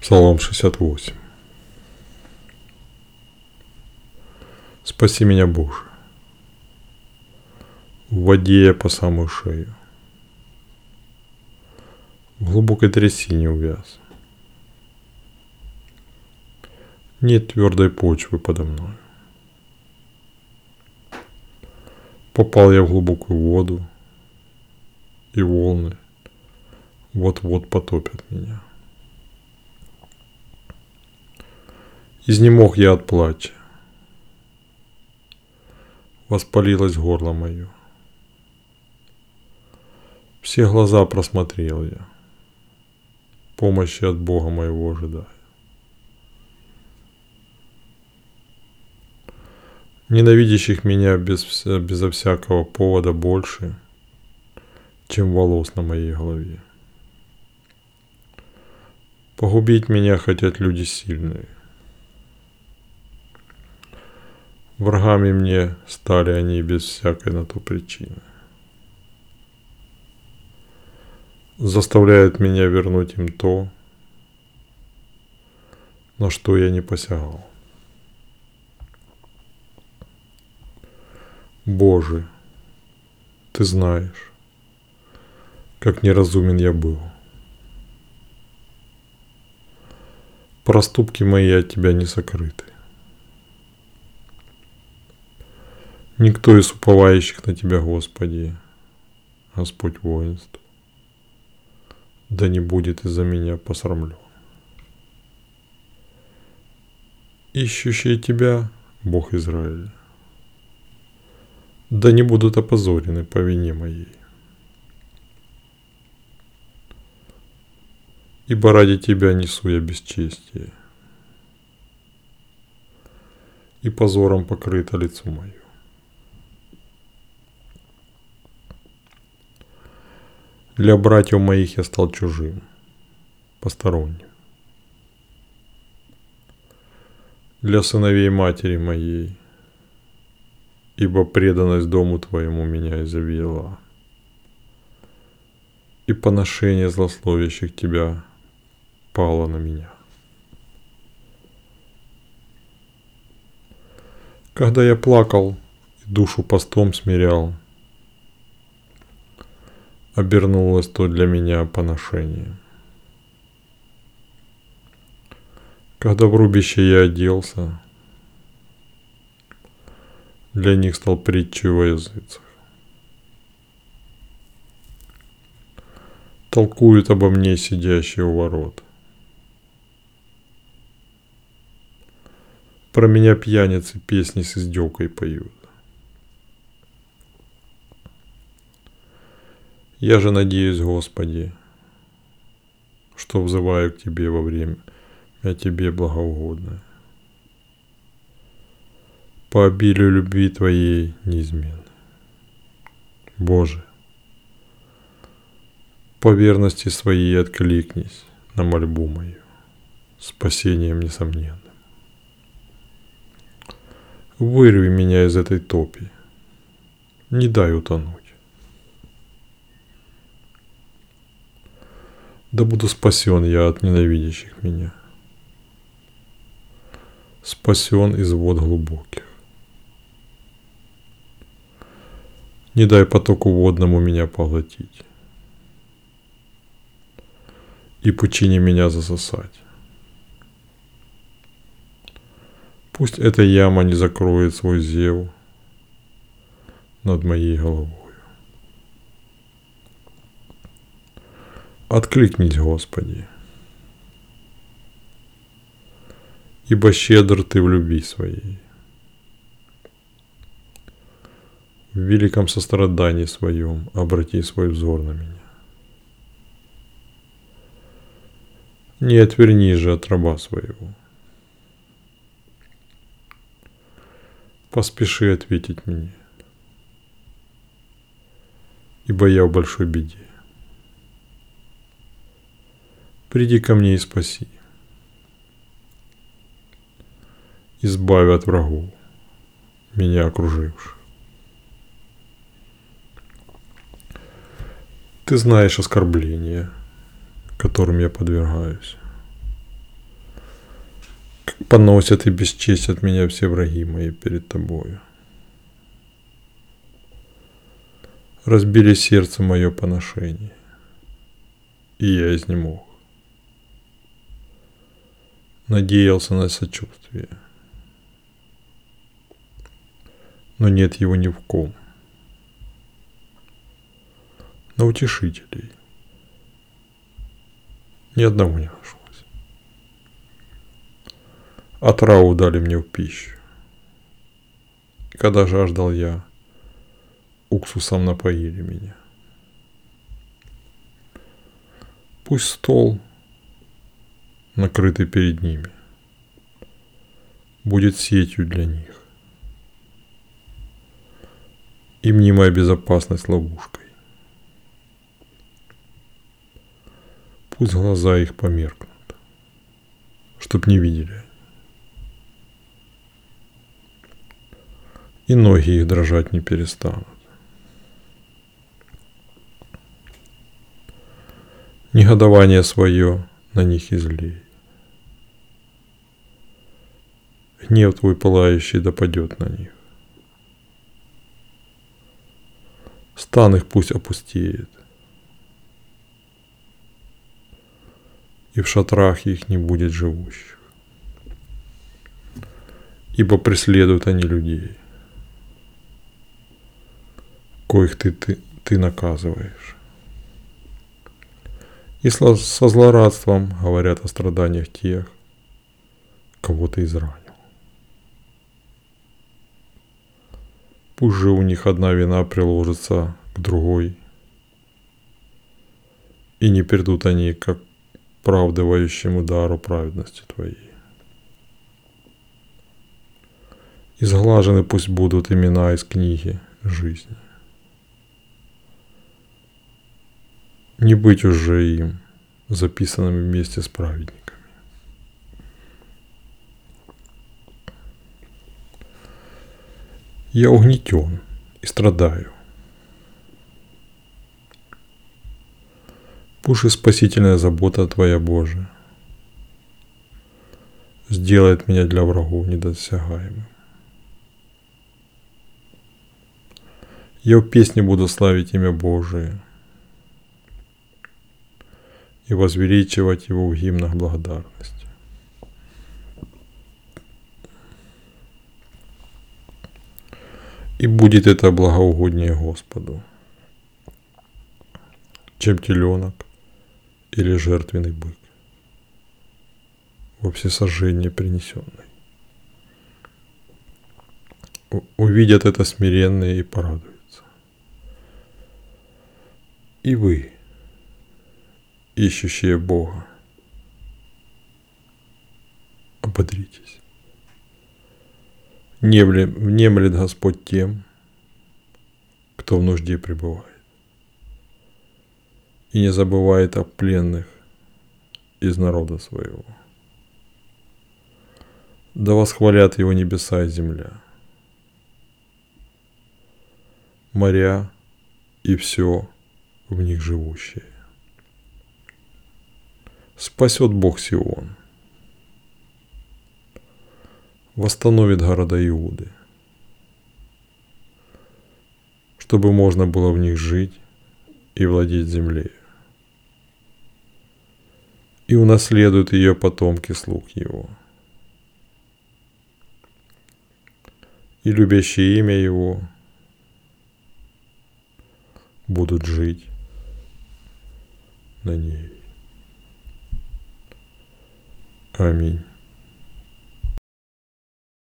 Псалом 68. Спаси меня, Боже. В воде я по самую шею. В глубокой трясине увяз. Нет твердой почвы подо мной. Попал я в глубокую воду, и волны вот-вот потопят меня. Изнемог я от плача. Воспалилось горло мое. Все глаза просмотрел я. Помощи от Бога моего ожидаю. Ненавидящих меня без, безо всякого повода больше, чем волос на моей голове. Погубить меня хотят люди сильные. Врагами мне стали они без всякой на то причины. Заставляют меня вернуть им то, на что я не посягал. Боже, Ты знаешь, как неразумен я был. Проступки мои от Тебя не сокрыты. Никто из уповающих на Тебя, Господи, Господь воинств, да не будет из-за меня посрамлен. Ищущие Тебя, Бог Израиля, да не будут опозорены по вине моей. Ибо ради Тебя несу я бесчестие, и позором покрыто лицо мое. Для братьев моих я стал чужим, посторонним. Для сыновей матери моей, ибо преданность дому твоему меня изобрела. И поношение злословящих тебя пало на меня. Когда я плакал и душу постом смирял, обернулось то для меня поношение. Когда в рубище я оделся, для них стал притчей во языцах. Толкуют обо мне сидящие у ворот. Про меня пьяницы песни с издевкой поют. Я же надеюсь, Господи, что взываю к Тебе во время о Тебе благоугодное. По обилию любви Твоей неизменно. Боже, по верности своей откликнись на мольбу мою, спасением несомненным. Вырви меня из этой топи, не дай утонуть. Да буду спасен я от ненавидящих меня. Спасен из вод глубоких. Не дай потоку водному меня поглотить. И пучине меня засосать. Пусть эта яма не закроет свой зев над моей головой. Откликнись, Господи. Ибо щедр Ты в любви своей. В великом сострадании своем обрати свой взор на меня. Не отверни же от раба своего. Поспеши ответить мне, ибо я в большой беде. Приди ко мне и спаси. Избави от врагов, меня окруживших. Ты знаешь оскорбления, которым я подвергаюсь. Поносят и бесчестят меня все враги мои перед тобою. Разбили сердце мое поношение, и я изнемог. Надеялся на сочувствие, но нет его ни в ком. На утешителей ни одного не нашлось. Отраву дали мне в пищу. И когда жаждал я, уксусом напоили меня. Пусть стол, накрытый перед ними, будет сетью для них. И мнимая безопасность ловушкой. Пусть глаза их померкнут, чтоб не видели. И ноги их дрожать не перестанут. Негодование свое на них излей. Гнев твой пылающий допадет на них. Стан их пусть опустеет. И в шатрах их не будет живущих. Ибо преследуют они людей, коих ты, ты, ты наказываешь. И со злорадством говорят о страданиях тех, кого ты изранил. Пусть же у них одна вина приложится к другой, и не придут они как правдывающему дару праведности Твоей. Изглажены пусть будут имена из книги жизни – не быть уже им, записанным вместе с праведниками. Я угнетен и страдаю. Пусть и спасительная забота Твоя Божия сделает меня для врагов недосягаемым. Я в песне буду славить имя Божие – и возвеличивать Его в гимнах благодарности. И будет это благоугоднее Господу, чем теленок или жертвенный бык во всесожжение принесенный. Увидят это смиренные и порадуются. И вы – ищущие Бога. Ободритесь. Внемлет Господь тем, кто в нужде пребывает. И не забывает о пленных из народа своего. Да восхвалят его небеса и земля, моря и все в них живущее спасет Бог Сион, восстановит города Иуды, чтобы можно было в них жить и владеть землей. И унаследуют ее потомки слуг его. И любящие имя его будут жить на ней. Аминь.